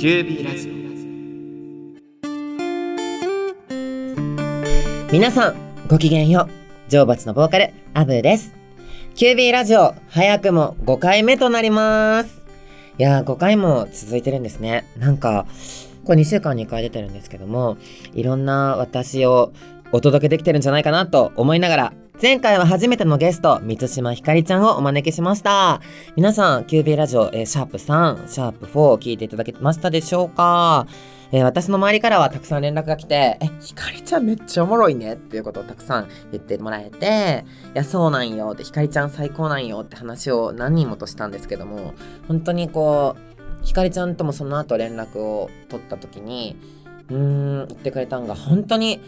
キュービーラジオ。皆さんごきげんよう。女王蜂のボーカルアブーです。キュービーラジオ早くも5回目となります。いやー5回も続いてるんですね。なんかこれ2週間に1回出てるんですけどもいろんな私をお届けできてるんじゃないかなと思いながら前回は初めてのゲスト、満島ひかりちゃんをお招きしました。皆さん、QB ラジオ、えー、シャープ3、シャープ4聞いていただけましたでしょうか？えー、私の周りからはたくさん連絡が来て、え、ひかりちゃんめっちゃおもろいねっていうことをたくさん言ってもらえて、いや、そうなんよって、ひかりちゃん最高なんよって話を何人もとしたんですけども、本当にこう、ひかりちゃんともその後連絡を取った時に、うーん、言ってくれたんが、本当に、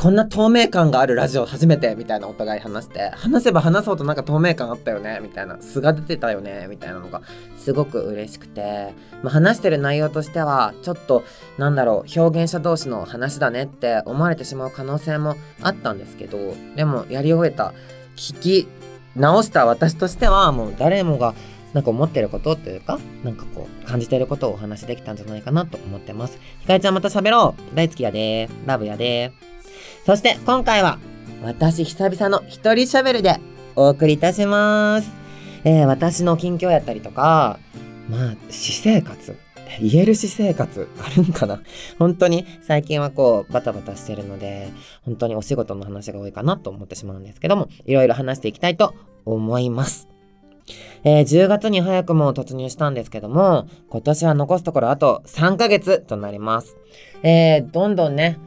こんな透明感があるラジオ初めてみたいなお互い話して話せば話そうとなんか透明感あったよねみたいな。素が出てたよねみたいなのがすごく嬉しくて、まあ、話してる内容としてはちょっとなんだろう表現者同士の話だねって思われてしまう可能性もあったんですけどでもやり終えた聞き直した私としてはもう誰もがなんか思ってることというか、なんかこう、感じてることをお話しできたんじゃないかなと思ってます。ひかりちゃんまた喋ろう。大好きやで。ラブやで。そして今回は私久々の一人喋るでお送りいたします。えー、私の近況やったりとか、まあ、私生活。言える私生活あるんかな 本当に最近はこうバタバタしてるので本当にお仕事の話が多いかなと思ってしまうんですけどもいろいろ話していきたいと思います。えー、10月に早くも突入したんですけども今年は残すところあと3ヶ月となります。えー、どんどんね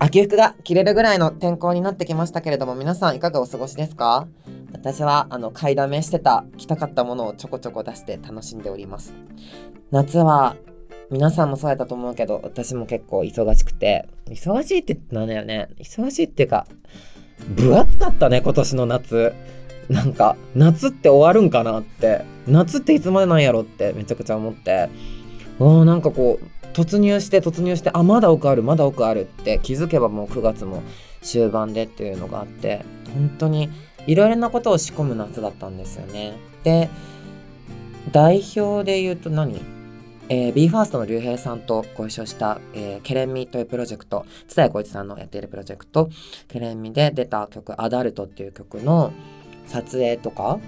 秋服が着れるぐらいの天候になってきましたけれども、皆さんいかがお過ごしですか？私は、あの、買いだめしてた、着たかったものをちょこちょこ出して楽しんでおります。夏は、皆さんもそうやったと思うけど、私も結構忙しくて、忙しいってなんだよね。忙しいっていうか、分厚かったね、今年の夏。なんか、夏って終わるんかなって、夏っていつまでなんやろってめちゃくちゃ思って、おーなんかこう、突入して突入してあまだ奥あるまだ奥あるって気づけばもう9月も終盤でっていうのがあって本当にいろいろなことを仕込む夏だったんですよね。で代表で言うと何？えー、BE:FIRST の竜兵さんとご一緒した、え、ケレンミというプロジェクト、津田光一さんのやっているプロジェクト、ケレンミで出た曲、アダルトっていう曲の撮影とか、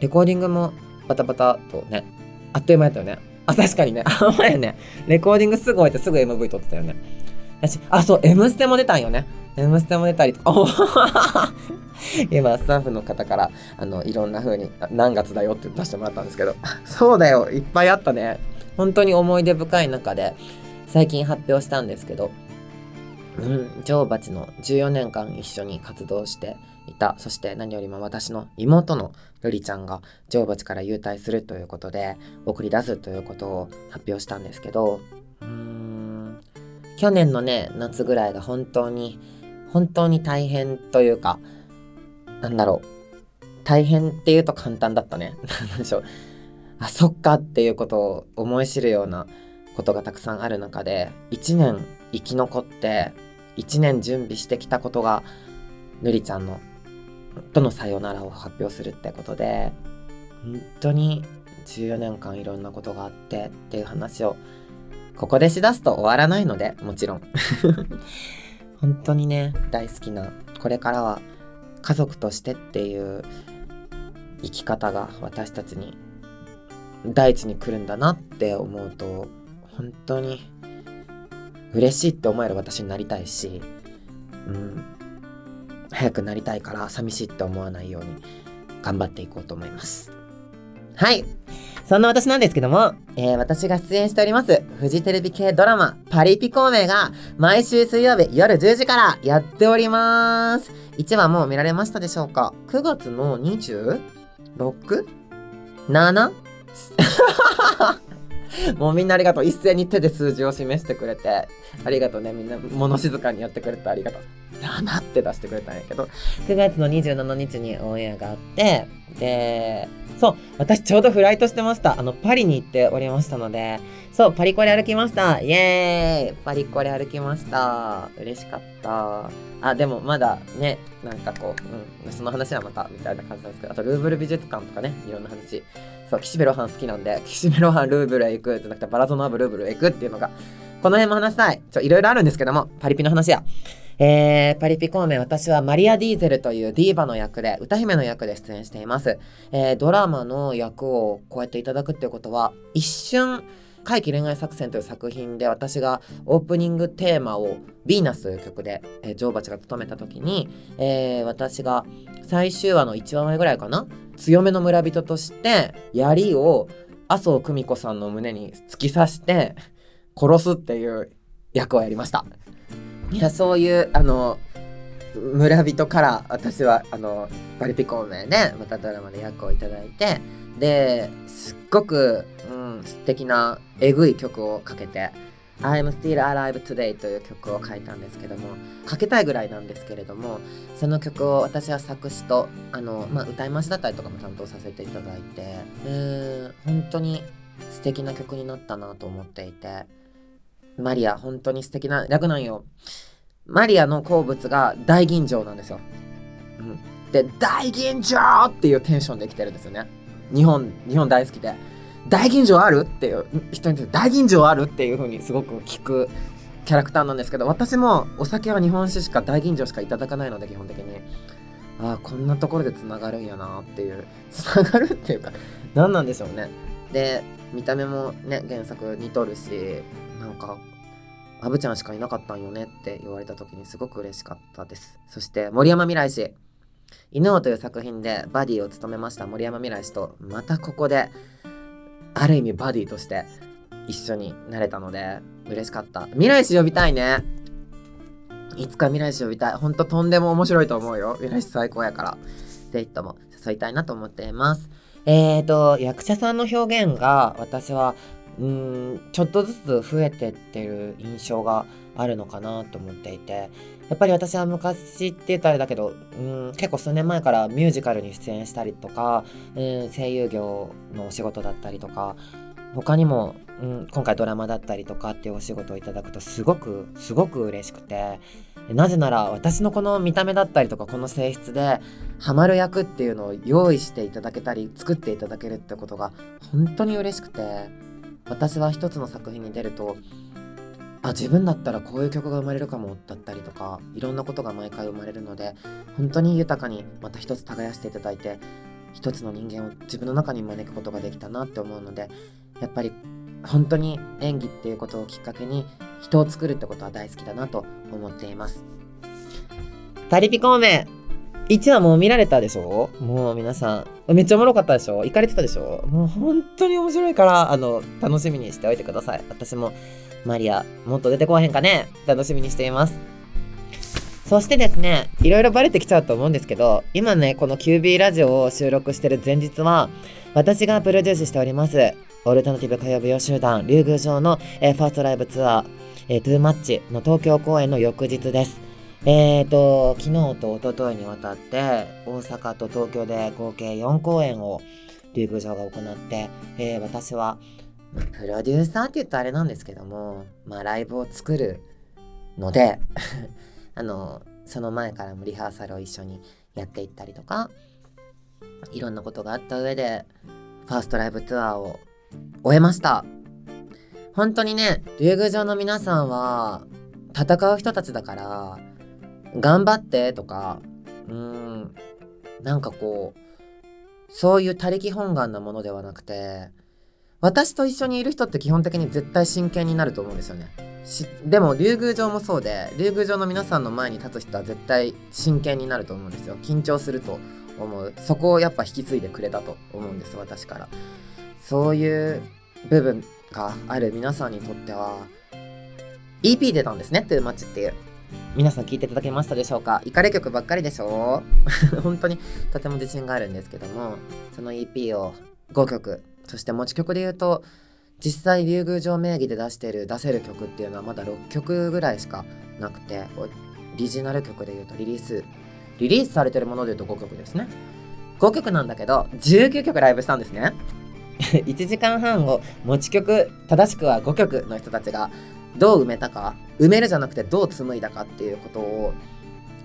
レコーディングもバタバタとね、あっという間やったよね。あ、確かにね。あ、前ね。レコーディングすぐ終えてすぐ MV 撮ってたよね。私、あ、そう、M ステも出たんよね。M ステも出たりとか、今、スタッフの方から、あの、いろんな風に、何月だよって出してもらったんですけど、そうだよ、いっぱいあったね。本当に思い出深い中で、最近発表したんですけど、うん、女王蜂の14年間一緒に活動していた。そして何よりも私の妹のルリちゃんが女王蜂から優退するということで送り出すということを発表したんですけど、うーん、去年のね、夏ぐらいが本当に、本当に大変というか、なんだろう。大変っていうと簡単だったね。なんでしょう。あ、そっかっていうことを思い知るようなことがたくさんある中で、1年生き残って1年準備してきたことがぬりちゃんのとのさよならを発表するってことで本当に14年間いろんなことがあってっていう話をここでしだすと終わらないのでもちろん。本当にね大好きなこれからは家族としてっていう生き方が私たちに第一に来るんだなって思うと本当に嬉しいって思える私になりたいし、うん、早くなりたいから寂しいって思わないように頑張っていこうと思います。はい。そんな私なんですけども、えー、私が出演しております、フジテレビ系ドラマ、パリピ孔明が、毎週水曜日夜10時からやっております。1話もう見られましたでしょうか ?9 月の 26?7? もうみんなありがとう。一斉に手で数字を示してくれて、ありがとうね。みんな物静かにやってくれてありがとう。7って出してくれたんやけど、9月の27日にオンエアがあって、で、そう、私ちょうどフライトしてました。あの、パリに行っておりましたので、そう、パリコレ歩きました。イエーイパリコレ歩きました。嬉しかった。あ、でもまだね、なんかこう、うん、その話はまた、みたいな感じなんですけど、あとルーブル美術館とかね、いろんな話。そう、岸辺露伴好きなんで、岸辺露伴ルーブルへ行くってなくて、バラゾノアブルーブルへ行くっていうのが、この辺も話したい。ちょ、いろいろあるんですけども、パリピの話や。えー、パリピ孔明、私はマリア・ディーゼルというディーバの役で、歌姫の役で出演しています。えー、ドラマの役をこうやっていただくっていうことは、一瞬、怪奇恋愛作戦という作品で私がオープニングテーマを「ヴィーナス」という曲で、えー、ジョーバチが務めた時に、えー、私が最終話の1話目ぐらいかな強めの村人として槍を麻生久美子さんの胸に突き刺して殺すっていう役をやりました。いやそういうあの村人から私はあのパリピ孔明でまたドラマで役をいただいてですっごく、うん、素敵なえぐい曲をかけて「I'm Still Alive Today」という曲を書いたんですけどもかけたいぐらいなんですけれどもその曲を私は作詞とあの、まあ、歌い回しだったりとかも担当させていただいてうん本当に素敵な曲になったなと思っていてマリア、本当に素敵な役なんよ。マリアの好物が大吟醸なんですよ。うん、で、大吟醸っていうテンションで来てるんですよね。日本、日本大好きで。大吟醸ある？っていう人に大吟醸あるっていう風にすごく聞くキャラクターなんですけど私もお酒は日本酒しか大吟醸しかいただかないので基本的にああこんなところでつながるんやなっていうつながるっていうか何なんでしょうねで見た目もね原作似とるしなんかアブちゃんしかいなかったんよねって言われた時にすごく嬉しかったです。そして森山未来氏。犬王という作品でバディを務めました森山未来氏とまたここである意味バディとして一緒になれたので嬉しかった。未来氏呼びたいね。いつか未来氏呼びたい。ほんととんでも面白いと思うよ。未来氏最高やから。ぜひとも誘いたいなと思っています。えーと役者さんの表現が私はうんちょっとずつ増えてってる印象があるのかなと思っていてやっぱり私は昔って言ったらあれだけどうん結構数年前からミュージカルに出演したりとか、うん、声優業のお仕事だったりとか他にも、うん、今回ドラマだったりとかっていうお仕事をいただくとすごくすごく嬉しくてなぜなら私のこの見た目だったりとかこの性質でハマる役っていうのを用意していただけたり作っていただけるってことが本当に嬉しくて。私は一つの作品に出るとあ自分だったらこういう曲が生まれるかもだったりとかいろんなことが毎回生まれるので本当に豊かにまた一つ耕していただいて一つの人間を自分の中に招くことができたなって思うのでやっぱり本当に演技っていうことをきっかけに人を作るってことは大好きだなと思っています。パリピ孔明。1話もう見られたでしょ？もう皆さん。めっちゃおもろかったでしょ？行かれてたでしょ？もう本当に面白いから、あの、楽しみにしておいてください。私も、マリア、もっと出てこへんかね？楽しみにしています。そしてですね、いろいろバレてきちゃうと思うんですけど、今ね、この QB ラジオを収録してる前日は、私がプロデュースしております、オルタナティブ歌謡舞踊集団、龍宮城の、えー、ファーストライブツアー、えー、 Too Much の東京公演の翌日です。えーと、昨日と一昨日にわたって大阪と東京で合計4公演を龍宮城が行って、えー、私はプロデューサーって言ったらあれなんですけども、まあライブを作るので あの、その前からもリハーサルを一緒にやっていったりとか、いろんなことがあった上で、ファーストライブツアーを終えました。本当にね、竜宮城の皆さんは戦う人たちだから、頑張ってとか、うーん、なんかこう、そういう他力本願なものではなくて、私と一緒にいる人って基本的に絶対真剣になると思うんですよね。でも竜宮城もそうで竜宮城の皆さんの前に立つ人は絶対真剣になると思うんですよ。緊張すると思う。そこをやっぱ引き継いでくれたと思うんです私から。そういう部分がある皆さんにとっては EP 出たんですねトゥーマッチっていう。皆さん聞いていただけましたでしょうか？イカレ曲ばっかりでしょ？本当にとても自信があるんですけどもその EP を5曲そして持ち曲で言うと実際竜宮城名義で出してる出せる曲っていうのはまだ6曲ぐらいしかなくてオリジナル曲で言うとリリースリリースされてるもので言うと5曲ですね。5曲なんだけど19曲ライブしたんですね。1時間半を持ち曲正しくは5曲の人たちがどう埋めたか埋めるじゃなくてどう紡いだかっていうことを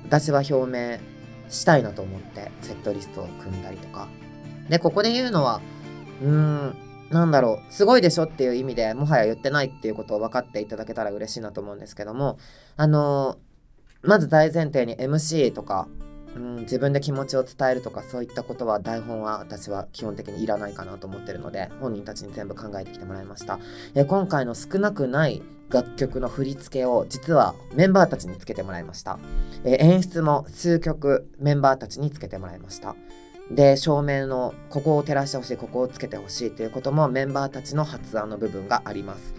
私は表明したいなと思ってセットリストを組んだりとか。でここで言うのはうーんなんだろうすごいでしょっていう意味でもはや言ってないっていうことを分かっていただけたら嬉しいなと思うんですけどもあのまず大前提に MC とかうん、自分で気持ちを伝えるとかそういったことは台本は私は基本的にいらないかなと思ってるので本人たちに全部考えてきてもらいました。え今回の少なくない楽曲の振り付けを実はメンバーたちにつけてもらいました。え演出も数曲メンバーたちにつけてもらいました。で照明のここを照らしてほしいここをつけてほしいということもメンバーたちの発案の部分があります。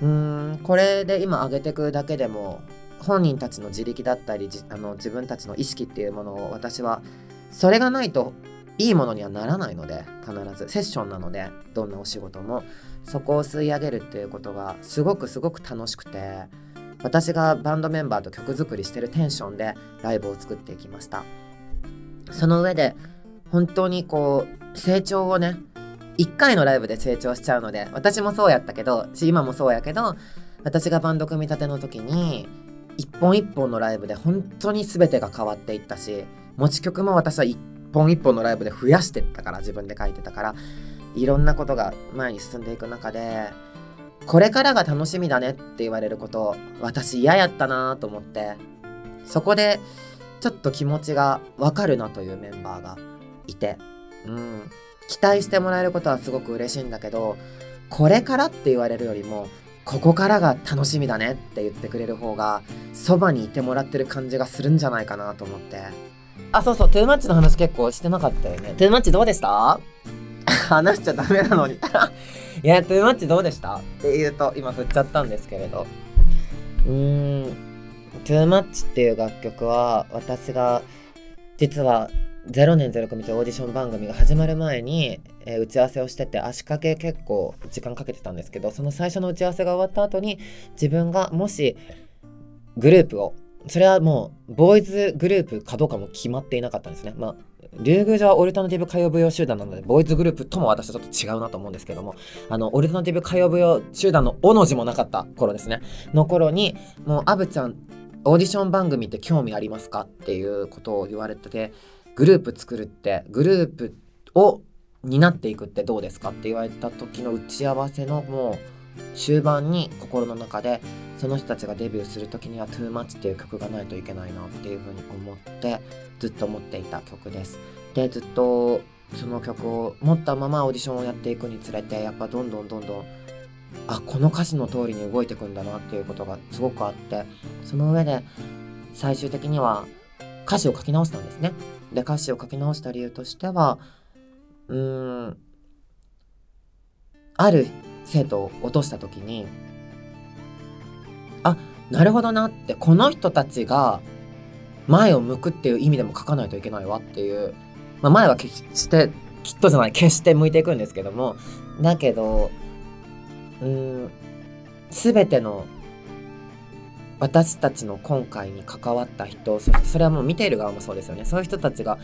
うーんこれで今上げてくだけでも本人たちの自力だったりあの自分たちの意識っていうものを私はそれがないといいものにはならないので必ず。セッションなのでどんなお仕事も。そこを吸い上げるっていうことがすごくすごく楽しくて私がバンドメンバーと曲作りしてるテンションでライブを作っていきました。その上で本当にこう成長をね1回のライブで成長しちゃうので私もそうやったけど今もそうやけど私がバンド組み立ての時に一本一本のライブで本当に全てが変わっていったし持ち曲も私は一本一本のライブで増やしてったから自分で書いてたからいろんなことが前に進んでいく中でこれからが楽しみだねって言われること私嫌やったなと思ってそこでちょっと気持ちがわかるなというメンバーがいてうん期待してもらえることはすごく嬉しいんだけどこれからって言われるよりもここからが楽しみだねって言ってくれる方がそばにいてもらってる感じがするんじゃないかなと思って。あそうそうトゥーマッチの話結構してなかったよね。トゥーマッチどうでした？話しちゃダメなのに。いやトゥーマッチどうでした？って言うと今振っちゃったんですけれど。うーん。トゥーマッチっていう楽曲は私が実は0年0組というオーディション番組が始まる前に、えー、打ち合わせをしてて足掛け結構時間かけてたんですけどその最初の打ち合わせが終わった後に自分がもしグループをそれはもうボーイズグループかどうかも決まっていなかったんですね。まあ竜宮城はオルタナティブ歌謡舞踊集団なので、ボーイズグループとも私はちょっと違うなと思うんですけども、あの、オルタナティブ歌謡舞踊集団のおの字もなかった頃ですね。の頃に、もう、アブちゃん、オーディション番組って興味ありますかっていうことを言われてて、グループ作るってグループを担っていくってどうですかって言われた時の打ち合わせのもう終盤に心の中でその人たちがデビューする時には「TOOMUCH」っていう曲がないといけないなっていうふうに思ってずっと思っていた曲です。でずっとその曲を持ったままオーディションをやっていくにつれてやっぱどんどんどんどんあこの歌詞の通りに動いてくんだなっていうことがすごくあってその上で最終的には歌詞を書き直したんですね。で歌詞を書き直した理由としてはうーんある生徒を落とした時にあなるほどなってこの人たちが前を向くっていう意味でも書かないといけないわっていう、まあ、前は決してきっとじゃない決して向いていくんですけどもだけどうん全ての私たちの今回に関わった人そしてそれはもう見ている側もそうですよね。そういう人たちが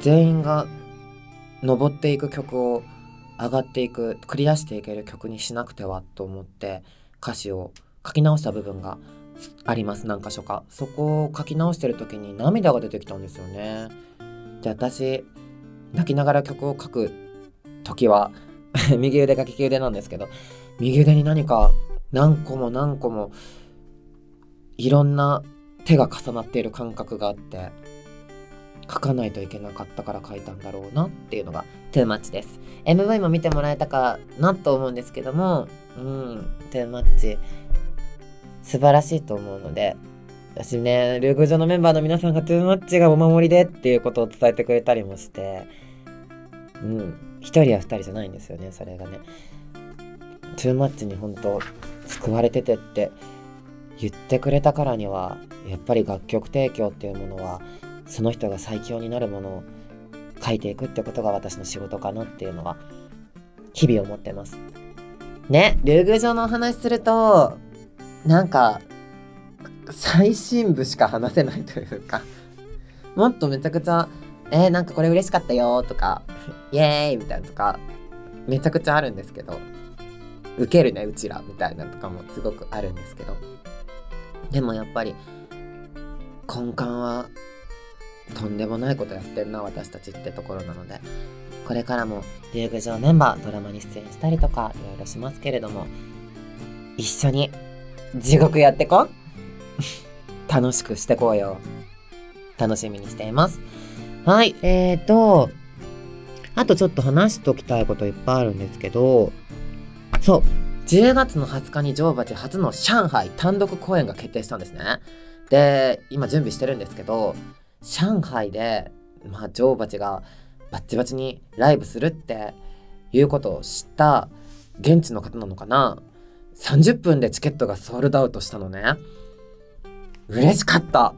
全員が登っていく曲を上がっていくクリアしていける曲にしなくてはと思って歌詞を書き直した部分があります何箇所か。そこを書き直してる時に涙が出てきたんですよね。で私泣きながら曲を書く時は 右腕が利き腕なんですけど右腕に何か何個も何個もいろんな手が重なっている感覚があって書かないといけなかったから書いたんだろうなっていうのが too much です。MV も見てもらえたかなと思うんですけどもうん too much 素晴らしいと思うので私ねルーグ上のメンバーの皆さんが too much がお守りでっていうことを伝えてくれたりもしてうん1人や2人じゃないんですよねそれがね。too much に本当救われててって言ってくれたからにはやっぱり楽曲提供っていうものはその人が最強になるものを書いていくってことが私の仕事かなっていうのは日々思ってます。ね、竜宮城のお話するとなんか最新部しか話せないというかもっとめちゃくちゃえー、なんかこれ嬉しかったよとか、イエーイみたいなとか、めちゃくちゃあるんですけど、ウケるね、うちらみたいなとかもすごくあるんですけど、でもやっぱり、根幹はとんでもないことやってんな私たちってところなので。これからも竜宮城メンバードラマに出演したりとかいろいろしますけれども一緒に地獄やってこ 楽しくしてこうよ。楽しみにしています。はいえーとあとちょっと話しときたいこといっぱいあるんですけどそう10月の20日に女王蜂初の上海単独公演が決定したんですね。で今準備してるんですけど上海で、まあ、女王蜂がバッチバチにライブするっていうことを知った現地の方なのかな。30分でチケットがソールドアウトしたのね。嬉しかった。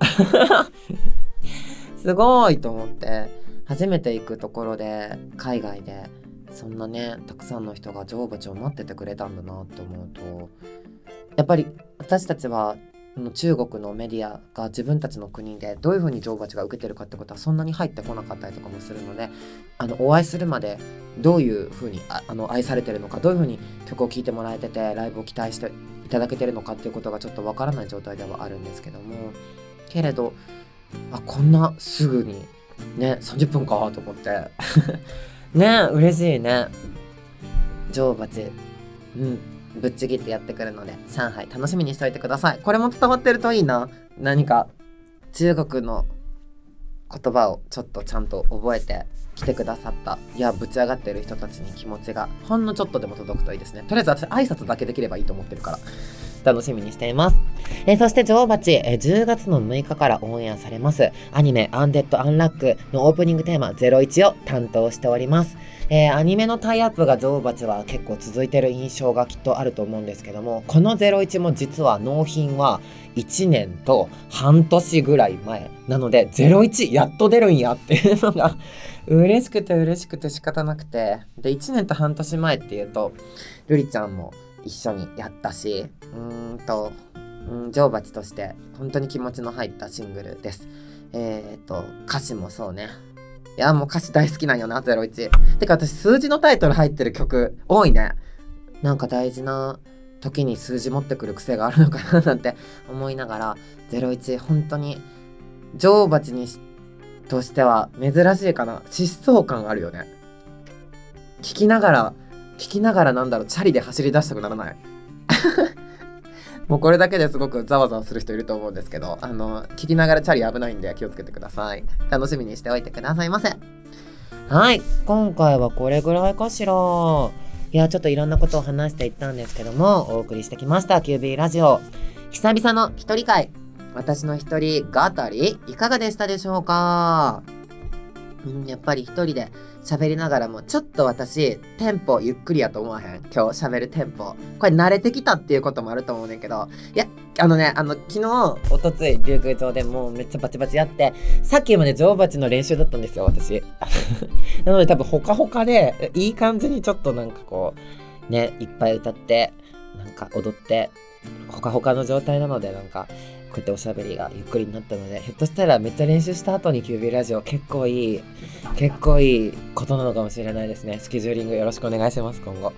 すごいと思って。初めて行くところで海外でそんなねたくさんの人が女王蜂を待っててくれたんだなって思うとやっぱり私たちは中国のメディアが自分たちの国でどういうふうに女王蜂が受けてるかってことはそんなに入ってこなかったりとかもするのであのお会いするまでどういうふうにあの愛されてるのかどういうふうに曲を聴いてもらえててライブを期待していただけてるのかっていうことがちょっとわからない状態ではあるんですけども。けれどあこんなすぐにね30分かと思って。ね嬉しいね。女王蜂うん。ぶっちぎってやってくるので上海楽しみにしておいてください。これも伝わってるといいな。何か中国の言葉をちょっとちゃんと覚えて来てくださった。いやぶち上がってる人たちに気持ちがほんのちょっとでも届くといいですね。とりあえず私挨拶だけできればいいと思ってるから。楽しみにしています。えー、そして女王蜂、えー、10月の6日からオンエアされますアニメアンデッド・アンラックのオープニングテーマ01を担当しております。えー、アニメのタイアップが女王蜂は結構続いてる印象がきっとあると思うんですけどもこの01も実は納品は1年と半年ぐらい前なので01やっと出るんやっていうのが 嬉しくて嬉しくて仕方なくてで1年と半年前っていうとルリちゃんも一緒にやったしうーんとうん女王蜂として本当に気持ちの入ったシングルです。えっ、と歌詞もそうね。いやもう歌詞大好きなんよな01てか私数字のタイトル入ってる曲多いね。なんか大事な時に数字持ってくる癖があるのかななんて 思いながら01本当に女王蜂にとしては珍しいかな。疾走感あるよね。聞きながら聞きながらなんだろうチャリで走り出したくならない？もうこれだけですごくざわざわする人いると思うんですけどあの聞きながらチャリ危ないんで気をつけてください。楽しみにしておいてくださいませ。はい。今回はこれぐらいかしら。いやちょっといろんなことを話していったんですけどもお送りしてきました QB ラジオ。久々の一人会。私の一人語りいかがでしたでしょうか？うん、やっぱり一人で喋りながらも、ちょっと私、テンポゆっくりやと思わへん？今日喋るテンポ。これ慣れてきたっていうこともあると思うねんけど、いや、あのね、あの、昨日、おとつい、竜宮城でもうめっちゃバチバチやって、さっきまで女王蜂の練習だったんですよ、私。なので多分ほかほかで、いい感じにちょっとなんかこう、ね、いっぱい歌って、なんか踊って、ほかほかの状態なので、なんか、こうやっておしゃべりがゆっくりになったので、ひょっとしたらめっちゃ練習した後にキュービーラジオ結構いい、結構いいことなのかもしれないですね。スケジューリングよろしくお願いします、今後。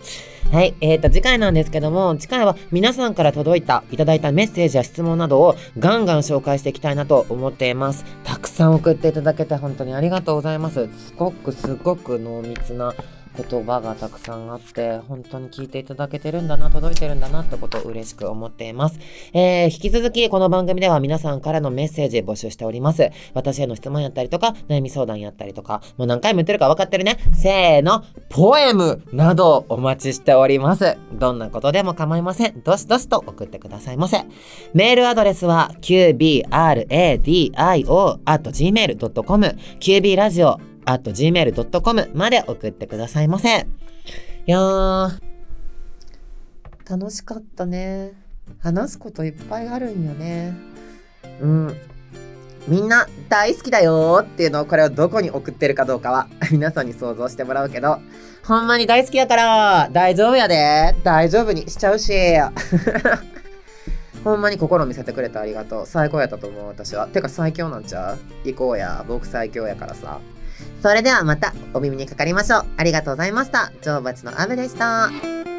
はい、えーと、次回なんですけども、次回は皆さんから届いた、いただいたメッセージや質問などをガンガン紹介していきたいなと思っています。たくさん送っていただけて本当にありがとうございます。すごくすごく濃密な言葉がたくさんあって、本当に聞いていただけてるんだな、届いてるんだなってことを嬉しく思っています。えー、引き続きこの番組では皆さんからのメッセージ募集しております。私への質問やったりとか、悩み相談やったりとか、もう何回も言ってるか分かってるね。せーの、ポエムなどお待ちしております。どんなことでも構いません。どしどしと送ってくださいませ。メールアドレスは qbradio.gmail.com qb ラジオ at gmail.com まで送ってくださいませ。いやー、楽しかったね。話すこといっぱいあるんよね。うん。みんな大好きだよっていうのをこれをどこに送ってるかどうかは 皆さんに想像してもらうけど、ほんまに大好きやから大丈夫やで大丈夫にしちゃうし。ほんまに心見せてくれてありがとう。最高やったと思う私は。てか最強なんちゃう？行こうや。僕最強やからさ。それではまたお耳にかかりましょう。ありがとうございました。女王蜂のアブでした。